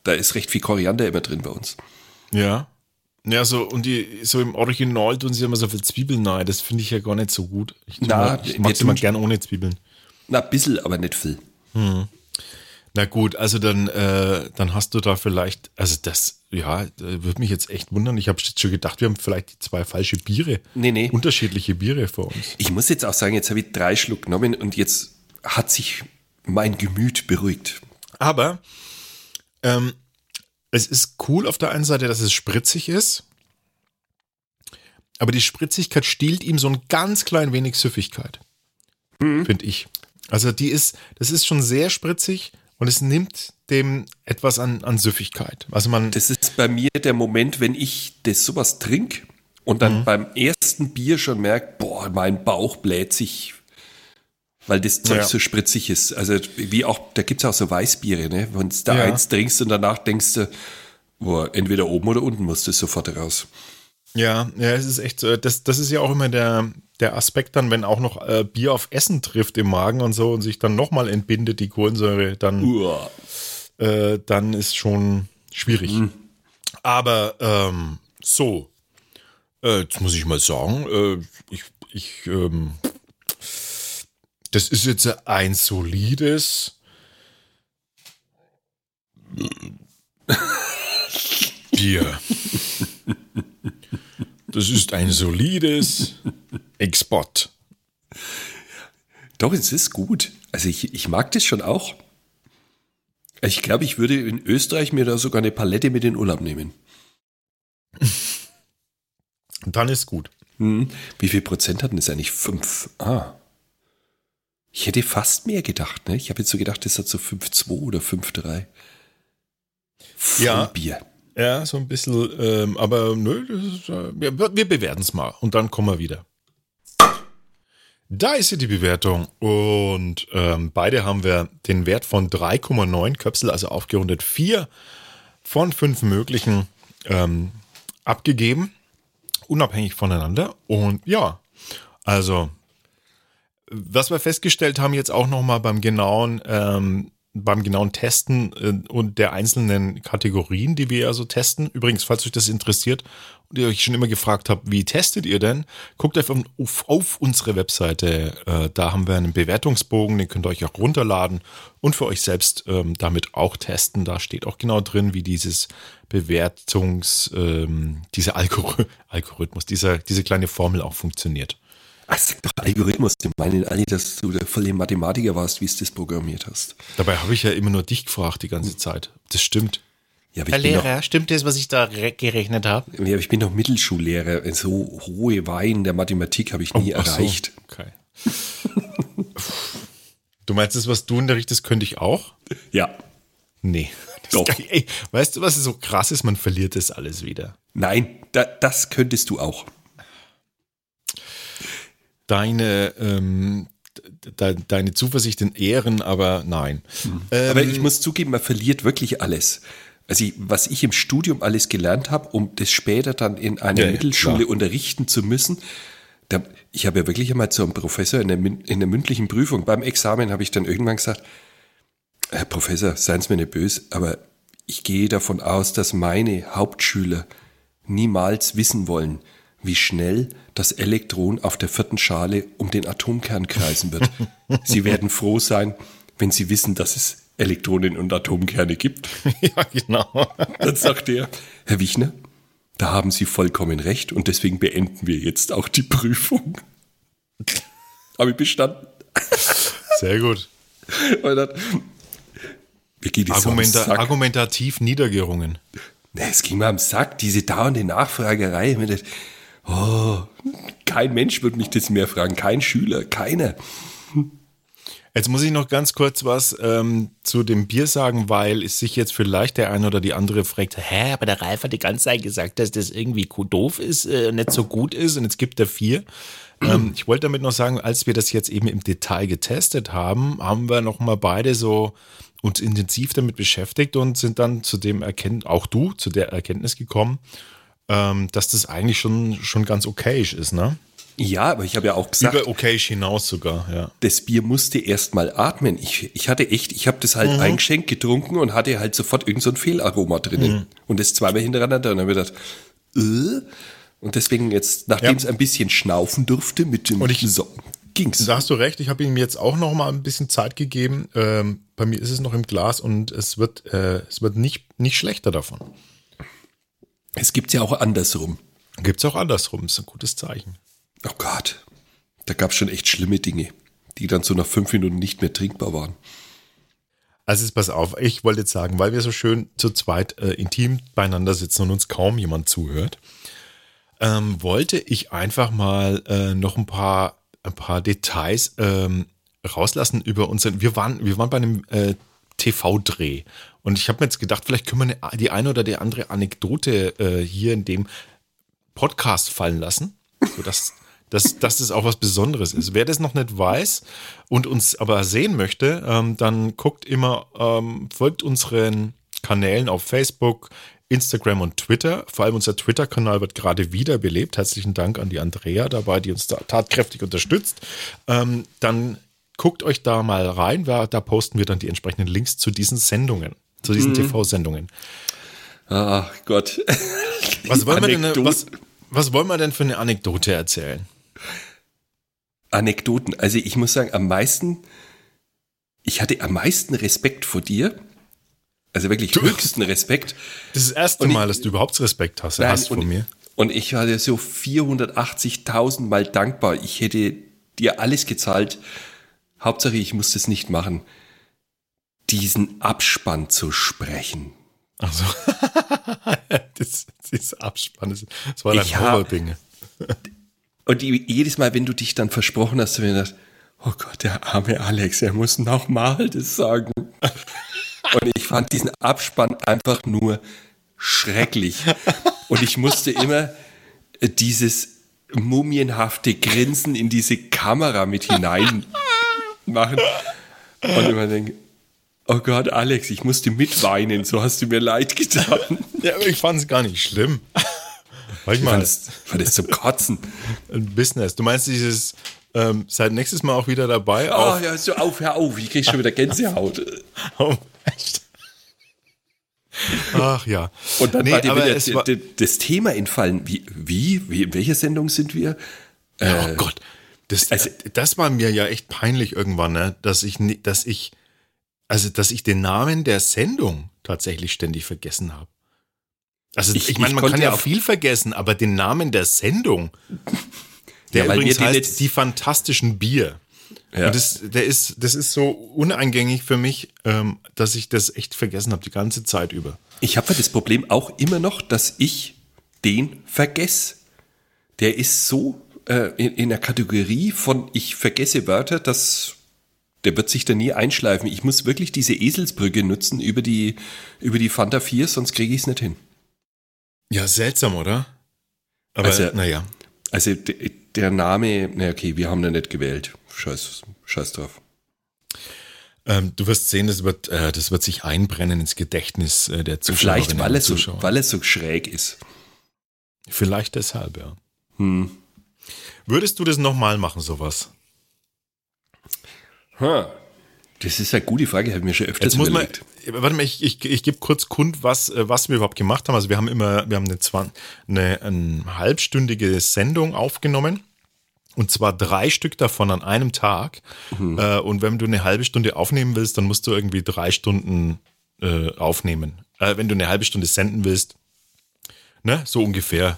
da ist recht viel Koriander immer drin bei uns. Ja. Ja, so, und die, so im Original tun sie immer so viel Zwiebeln rein. Das finde ich ja gar nicht so gut. Ich, Na, mal- ich mag immer tun- gern ohne Zwiebeln. Na, ein bisschen, aber nicht viel. Na gut, also dann, äh, dann hast du da vielleicht, also das, ja, würde mich jetzt echt wundern. Ich habe schon gedacht, wir haben vielleicht die zwei falsche Biere, Nee, nee. unterschiedliche Biere vor uns. Ich muss jetzt auch sagen, jetzt habe ich drei Schluck genommen und jetzt hat sich mein Gemüt beruhigt. Aber ähm, es ist cool auf der einen Seite, dass es spritzig ist. Aber die Spritzigkeit stiehlt ihm so ein ganz klein wenig Süffigkeit. Finde ich. Also die ist, das ist schon sehr spritzig und es nimmt dem etwas an, an Süffigkeit. Also man, Das ist bei mir der Moment, wenn ich das sowas trinke und dann beim ersten Bier schon merke, boah, mein Bauch bläht sich, weil das Zeug Ja. so spritzig ist. Also wie auch, da gibt es auch so Weißbiere, ne? Wenn du da Ja. eins trinkst und danach denkst du, boah, entweder oben oder unten muss das sofort raus. Ja, ja, es ist echt so. Das, das ist ja auch immer der, der Aspekt dann, wenn auch noch äh, Bier auf Essen trifft im Magen und so und sich dann nochmal entbindet, die Kohlensäure, dann, äh, dann ist schon schwierig. Aber ähm, so, äh, jetzt muss ich mal sagen, äh, ich, ich, ähm, das ist jetzt ein solides [LAUGHS] Bier. Das ist ein solides [LAUGHS] Export. Doch, es ist gut. Also ich, ich mag das schon auch. Ich glaube, ich würde in Österreich mir da sogar eine Palette mit in Urlaub nehmen. [LAUGHS] Dann ist gut. Hm. Wie viel Prozent hatten das eigentlich? Fünf. Ah. Ich hätte fast mehr gedacht, ne? Ich habe jetzt so gedacht, das hat so 5,2 oder 5,3. Ja. Bier. Ja, so ein bisschen, ähm, aber nö, ist, äh, wir, wir bewerten es mal und dann kommen wir wieder. Da ist ja die Bewertung und ähm, beide haben wir den Wert von 3,9 Köpsel, also aufgerundet 4 von 5 möglichen ähm, abgegeben, unabhängig voneinander. Und ja, also was wir festgestellt haben jetzt auch nochmal beim genauen ähm, beim genauen Testen äh, und der einzelnen Kategorien, die wir ja so testen. Übrigens, falls euch das interessiert und ihr euch schon immer gefragt habt, wie testet ihr denn, guckt einfach auf, auf unsere Webseite. Äh, da haben wir einen Bewertungsbogen, den könnt ihr euch auch runterladen und für euch selbst ähm, damit auch testen. Da steht auch genau drin, wie dieses Bewertungs, ähm, dieser Algor [LAUGHS] Algorithmus, dieser, diese kleine Formel auch funktioniert. Doch Algorithmus, die meinen alle, dass du der volle Mathematiker warst, wie du das programmiert hast. Dabei habe ich ja immer nur dich gefragt die ganze Zeit. Das stimmt. Ja, Herr ich bin, Lehrer, stimmt das, was ich da re- gerechnet habe? ja, aber ich bin noch Mittelschullehrer. So hohe Wein der Mathematik habe ich nie so, erreicht. Okay. du meinst das, was du unterrichtest, könnte ich auch? Ja. Nee. Das Doch. Ey, weißt du, was so krass ist? Man verliert das alles wieder. Nein, da, das könntest du auch. Deine, ähm, de, deine Zuversicht in Ehren, aber nein. Ähm, Aber ich muss zugeben, man verliert wirklich alles. Also ich, was ich im Studium alles gelernt habe, um das später dann in einer Ja, Mittelschule klar. unterrichten zu müssen. Da, ich habe ja wirklich einmal zu einem Professor in der, in der mündlichen Prüfung, beim Examen habe ich dann irgendwann gesagt, Herr Professor, seien Sie mir nicht böse, aber ich gehe davon aus, dass meine Hauptschüler niemals wissen wollen, wie schnell das Elektron auf der vierten Schale um den Atomkern kreisen wird. [LAUGHS] Sie werden froh sein, wenn Sie wissen, dass es Elektronen und Atomkerne gibt. [LAUGHS] ja, genau. Dann sagt er, Herr Wichner, da haben Sie vollkommen recht und deswegen beenden wir jetzt auch die Prüfung. Habe ich bestanden. Sehr gut. Dann, Argumenta argumentativ niedergerungen. Nee, es ging mir am Sack, diese dauernde Nachfragerei. Oh, kein Mensch wird mich das mehr fragen, kein Schüler, keiner. Jetzt muss ich noch ganz kurz was ähm, zu dem Bier sagen, weil es sich jetzt vielleicht der eine oder die andere fragt, hä, aber der Ralf hat die ganze Zeit gesagt, dass das irgendwie doof ist, äh, nicht so gut ist und jetzt gibt er vier. ähm, ich wollte damit noch sagen, als wir das jetzt eben im Detail getestet haben, haben wir noch mal beide so uns intensiv damit beschäftigt und sind dann zu dem Erkenntnis, auch du, zu der Erkenntnis gekommen, ähm, dass das eigentlich schon, schon ganz okayisch ist, ne? Ja, aber ich habe ja auch gesagt, Über okayisch hinaus sogar, ja. das Bier musste erst mal atmen. Ich, ich hatte echt, ich habe das Mhm. halt eingeschenkt, getrunken und hatte halt sofort irgend so ein Fehlaroma drinnen. Mhm. Und das zweimal hintereinander. Und dann habe ich gedacht, äh? Und deswegen jetzt, nachdem Ja. es ein bisschen schnaufen durfte mit dem Und ich- so, ging's. Da hast du recht, ich habe ihm jetzt auch noch mal ein bisschen Zeit gegeben. Ähm, bei mir ist es noch im Glas und es wird, äh, es wird nicht, nicht schlechter davon. Es gibt's ja auch andersrum. Gibt es auch andersrum, ist ein gutes Zeichen. Oh Gott, da gab's schon echt schlimme Dinge, die dann so nach fünf Minuten nicht mehr trinkbar waren. Also pass auf, ich wollte jetzt sagen, weil wir so schön zu zweit äh, intim beieinander sitzen und uns kaum jemand zuhört, ähm, wollte ich einfach mal äh, noch ein paar, ein paar Details ähm, rauslassen über unseren. Wir waren, wir waren bei einem äh, TV-Dreh und ich habe mir jetzt gedacht, vielleicht können wir die eine oder die andere Anekdote äh, hier in dem Podcast fallen lassen, sodass [LAUGHS] dass, dass das auch was Besonderes ist. Wer das noch nicht weiß und uns aber sehen möchte, ähm, dann guckt immer, ähm, folgt unseren Kanälen auf Facebook, Instagram und Twitter. Vor allem unser Twitter-Kanal wird gerade wiederbelebt. Herzlichen Dank an die Andrea dabei, die uns da tatkräftig unterstützt. Ähm, dann guckt euch da mal rein, da da posten wir dann die entsprechenden Links zu diesen Sendungen, zu diesen TV-Sendungen. Ah Gott. [LAUGHS] Was wollen, wir denn, was, was wollen wir denn für eine Anekdote erzählen? Anekdoten. Also ich muss sagen, am meisten, ich hatte am meisten Respekt vor dir, Also wirklich höchsten Respekt. Das ist das erste Und ich- Mal, dass du überhaupt Respekt hast, Nein, hast von und, mir. Und ich war dir so 480.000 Mal dankbar. Ich hätte dir alles gezahlt. Hauptsache, ich musste es nicht machen. Diesen Abspann zu sprechen. Also, [LAUGHS] das, das Abspann, das, das war dein hab- Horror-Ding. [LAUGHS] Und jedes Mal, wenn du dich dann versprochen hast, ich mir gedacht, oh Gott, der arme Alex, er muss nochmal das sagen. [LAUGHS] Und ich fand diesen Abspann einfach nur schrecklich. Und ich musste immer äh, dieses mumienhafte Grinsen in diese Kamera mit hinein machen. Und immer denke, oh Gott, Alex, ich musste mitweinen, so hast du mir leid getan. Ja, aber ich fand es gar nicht schlimm. Ich Manchmal das, fand das zum Kotzen. ein Business. Du meinst dieses, ähm, seid nächstes Mal auch wieder dabei? Oh ja, so auf, hör auf, ich krieg schon wieder Gänsehaut. [LAUGHS] Oh, echt? Ach ja. Und dann Nee, war dir wieder es war- das Thema entfallen. Wie, wie, wie, in welcher Sendung sind wir? oh Gott. Das, also- das war mir ja echt peinlich irgendwann, ne? dass ich, dass ich, also dass ich den Namen der Sendung tatsächlich ständig vergessen habe. Also Ich- ich, meine, man kann ja viel vergessen, aber den Namen der Sendung, der Ja, übrigens heißt die fantastischen Bier. Ja. Und das, der ist, das ist so uneingängig für mich, ähm, dass ich das echt vergessen habe, die ganze Zeit über. Ich habe das Problem auch immer noch, dass ich den vergesse. Der ist so äh, in, in der Kategorie von ich vergesse Wörter, dass der wird sich da nie einschleifen. Ich muss wirklich diese Eselsbrücke nutzen über die, über die Fanta 4, sonst kriege ich es nicht hin. Ja, seltsam, oder? Aber Also- naja. Also der Name, na okay, wir haben den nicht gewählt. Scheiß, scheiß drauf. Ähm, du wirst sehen, das wird, äh, das wird sich einbrennen ins Gedächtnis äh, der Zuschauer. Vielleicht, weil er, so, weil er so schräg ist. Vielleicht deshalb, ja. Hm. Würdest du das nochmal machen, sowas? Ha. Das ist eine gute Frage, habe ich mir schon öfters Jetzt muss man, überlegt. warte mal, ich, ich, ich gebe kurz kund, was, äh, was wir überhaupt gemacht haben. Also wir haben immer, wir haben eine, zwan- eine, eine halbstündige Sendung aufgenommen. Und zwar drei Stück davon an einem Tag. Äh, und wenn du eine halbe Stunde aufnehmen willst, dann musst du irgendwie drei Stunden äh, aufnehmen. Äh, wenn du eine halbe Stunde senden willst, ne, so ungefähr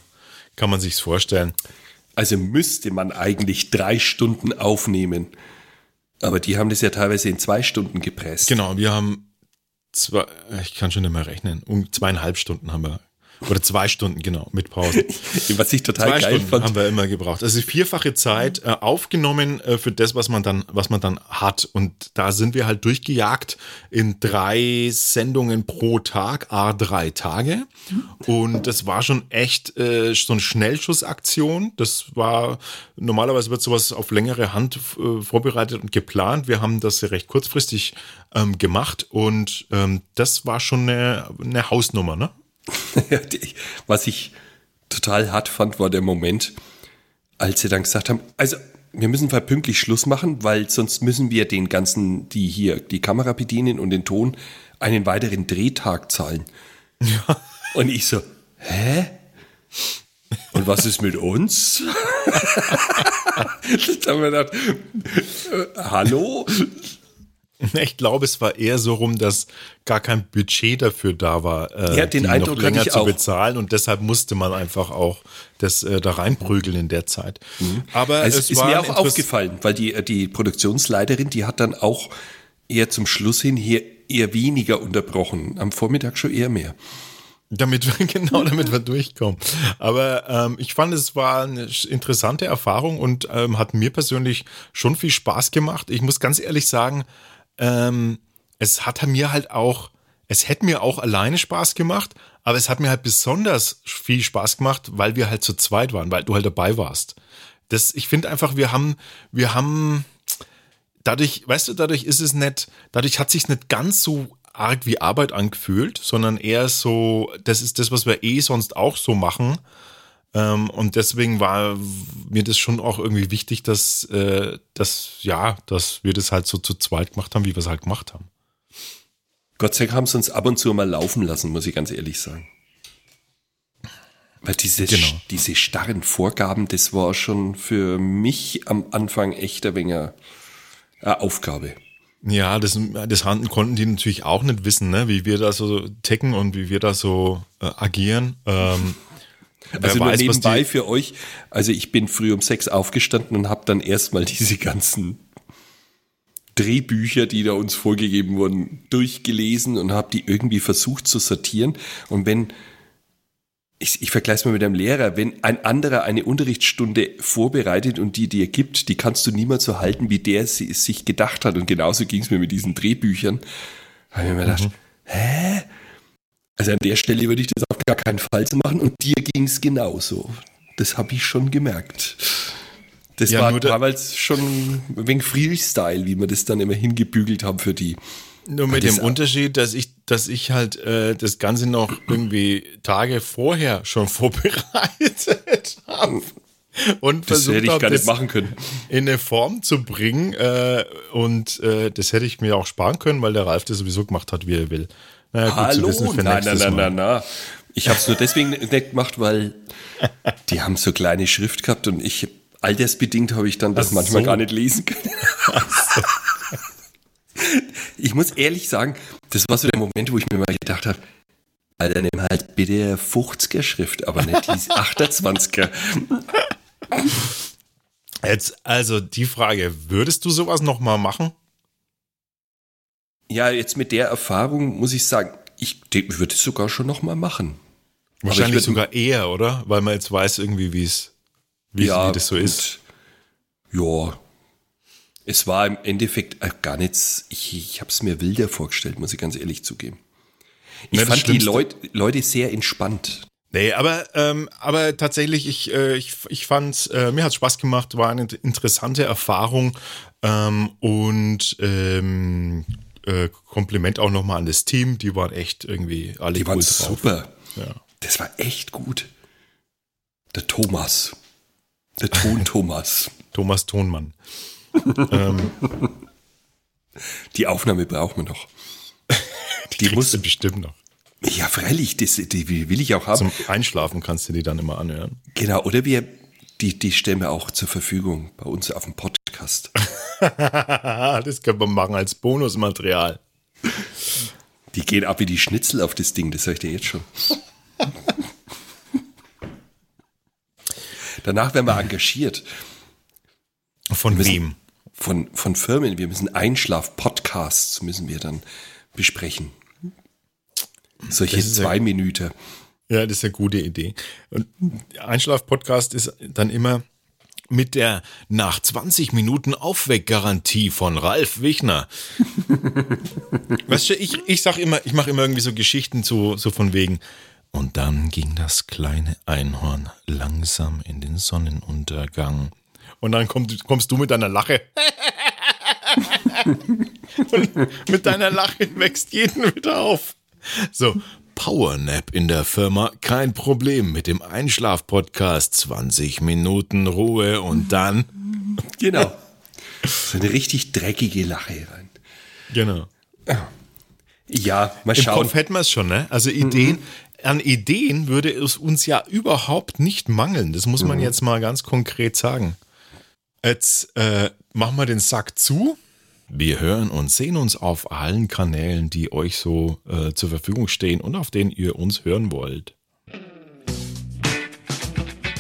kann man sich's vorstellen. Also müsste man eigentlich drei Stunden aufnehmen. Aber die haben das ja teilweise in zwei Stunden gepresst. Genau, wir haben zwei, ich kann schon nicht mehr rechnen, um zweieinhalb Stunden haben wir. Oder zwei Stunden, genau, mit Pause. [LAUGHS] Was ich total Zwei geil Stunden fand. haben wir immer gebraucht. Also vierfache Zeit äh, aufgenommen äh, für das, was man dann, was man dann hat. Und da sind wir halt durchgejagt in drei Sendungen pro Tag, a drei Tage. Und das war schon echt äh, so eine Schnellschussaktion. Das war normalerweise wird sowas auf längere Hand äh, vorbereitet und geplant. Wir haben das recht kurzfristig ähm, gemacht und ähm, das war schon eine, eine Hausnummer, ne? [LAUGHS] Ja, Was ich total hart fand, war der Moment, als sie dann gesagt haben, also wir müssen mal pünktlich Schluss machen, weil sonst müssen wir den ganzen, die hier die Kamera bedienen und den Ton, einen weiteren Drehtag zahlen. Und ich so, hä? Und was ist mit uns? [LAUGHS] da haben wir gedacht, äh, hallo? [LAUGHS] Ich glaube, es war eher so rum, dass gar kein Budget dafür da war, äh, Ja, den die Eindruck noch länger zu bezahlen und deshalb musste man einfach auch das äh, da reinprügeln in der Zeit. Aber Also es ist mir auch aufgefallen, weil die, die Produktionsleiterin, die hat dann auch eher zum Schluss hin hier eher weniger unterbrochen. Am Vormittag schon eher mehr. Damit wir, [LAUGHS] genau, damit wir durchkommen. Aber ähm, ich fand, es war eine interessante Erfahrung und ähm, hat mir persönlich schon viel Spaß gemacht. Ich muss ganz ehrlich sagen, ähm, es hat mir halt auch, es hätte mir auch alleine Spaß gemacht, aber es hat mir halt besonders viel Spaß gemacht, weil wir halt zu zweit waren, weil du halt dabei warst. Das, ich finde einfach, wir haben, wir haben, dadurch, weißt du, dadurch ist es nicht, dadurch hat sich nicht ganz so arg wie Arbeit angefühlt, sondern eher so, das ist das, was wir eh sonst auch so machen. Ähm, und deswegen war mir das schon auch irgendwie wichtig, dass, äh, dass, ja, dass wir das halt so zu zweit gemacht haben, wie wir es halt gemacht haben. Gott sei Dank haben sie uns ab und zu mal laufen lassen, muss ich ganz ehrlich sagen. Weil diese, Genau. diese starren Vorgaben, das war schon für mich am Anfang echt ein wenig eine Aufgabe. Ja, das, das konnten die natürlich auch nicht wissen, ne? wie wir da so ticken und wie wir da so äh, agieren. Ähm, Also nur weiß, was nebenbei die, für euch. Also ich bin früh um sechs aufgestanden und habe dann erstmal [LAUGHS] diese ganzen Drehbücher, die da uns vorgegeben wurden, durchgelesen und habe die irgendwie versucht zu sortieren. Und wenn, ich, ich vergleiche es mal mit einem Lehrer, wenn ein anderer eine Unterrichtsstunde vorbereitet und die dir gibt, die kannst du niemals so halten, wie der sie, es sich gedacht hat. Und genauso ging es mir mit diesen Drehbüchern. Da habe ich mir gedacht, hä? Also an der Stelle würde ich das auf gar keinen Fall machen und dir ging es genauso. Das habe ich schon gemerkt. Das Ja, war damals schon wenig Freestyle, wie wir das dann immer hingebügelt haben für die. nur mit dem Unterschied, dass ich, dass ich halt äh, das Ganze noch irgendwie Tage vorher schon [LAUGHS] vorbereitet habe. Und Das versucht hätte ich hab, gar nicht machen können. in eine Form zu bringen. Äh, und äh, das hätte ich mir auch sparen können, weil der Ralf das sowieso gemacht hat, wie er will. Naja, gut zu Hallo? wissen für Nein, nein, nein, nein, nein. Ich habe es nur deswegen nicht gemacht, weil die haben so kleine Schrift gehabt und ich, altersbedingt habe ich dann das Ach manchmal so. gar nicht lesen können. ich muss ehrlich sagen, das war so der Moment, wo ich mir mal gedacht habe, Alter, nimm halt bitte 50er Schrift, aber nicht die [LAUGHS] 28er. Jetzt, also die Frage, würdest du sowas nochmal machen? Ja, jetzt mit der Erfahrung muss ich sagen, ich de- würde es sogar schon noch mal machen. Wahrscheinlich würd- sogar eher, oder? Weil man jetzt weiß irgendwie, wie es, wie, wie das so ist. und, Ja. Es war im Endeffekt äh, gar nichts, ich, ich habe es mir wilder vorgestellt, muss ich ganz ehrlich zugeben. Ich Na, fand die Leut, Leute sehr entspannt. Nee, aber, ähm, aber tatsächlich, ich, äh, ich, ich fand, äh, mir hat Spaß gemacht, war eine interessante Erfahrung ähm, und ähm, äh, Kompliment auch nochmal an das Team, die waren echt irgendwie alle Die waren cool super. Ja. Das war echt gut. Der Thomas. Der Ton [LAUGHS] Thomas. Thomas Tonmann. [LAUGHS] Die Aufnahme brauchen wir noch. Die, [LAUGHS] Die kriegst muss- du bestimmt noch. Ja, freilich, das, die will ich auch haben. Zum Einschlafen kannst du die dann immer anhören. Genau, oder wir, die, die stellen wir auch zur Verfügung bei uns auf dem Podcast. [LAUGHS] das können wir machen als Bonusmaterial. Die gehen ab wie die Schnitzel auf das Ding, das sag ich dir jetzt schon. Danach werden wir engagiert Von wem? von, von Firmen. Wir müssen Einschlaf-Podcasts müssen wir dann besprechen. Solche ist ja- zwei Minuten. Ja, das ist eine gute Idee. Und Einschlaf-Podcast ist dann immer mit der nach 20 Minuten Aufweckgarantie von Ralf Wichner. [LAUGHS] weißt du, ich, ich sag immer, ich mache immer irgendwie so Geschichten so, so von wegen. Und dann ging das kleine Einhorn langsam in den Sonnenuntergang. Und dann kommt, kommst du mit deiner Lache. [LAUGHS] [LAUGHS] Und mit deiner Lache wächst jeden wieder auf. So, Powernap in der Firma, kein Problem mit dem Einschlaf-Podcast. 20 Minuten Ruhe und dann. [LAUGHS] Genau. So eine richtig dreckige Lache rein. Genau. Ja, mal Im schauen. Kopf hätten wir es schon, ne? Also Ideen, an Ideen würde es uns ja überhaupt nicht mangeln. Das muss man jetzt mal ganz konkret sagen. Jetzt äh, machen wir den Sack zu. Wir hören und sehen uns auf allen Kanälen, die euch so äh, zur Verfügung stehen und auf denen ihr uns hören wollt.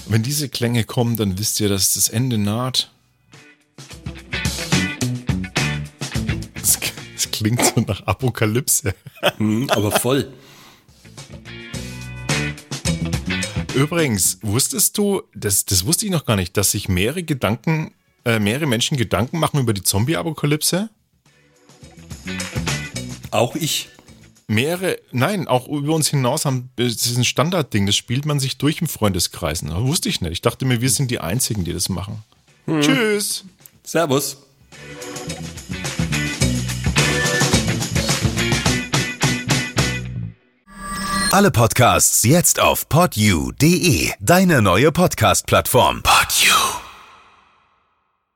Wenn diese Klänge kommen, dann wisst ihr, dass das Ende naht. Es es klingt so nach Apokalypse. [LAUGHS] Hm, aber voll. Übrigens, wusstest du, das, das wusste ich noch gar nicht, dass sich mehrere Gedanken, äh, mehrere Menschen Gedanken machen über die Zombie-Apokalypse? Auch ich. Mehrere, nein, auch über uns hinaus haben, das ist ein Standardding, das spielt man sich durch im Freundeskreis. Das wusste ich nicht. Ich dachte mir, wir sind die Einzigen, die das machen. Tschüss. Servus. Alle Podcasts jetzt auf podyou.de, deine neue Podcast-Plattform. Podyou.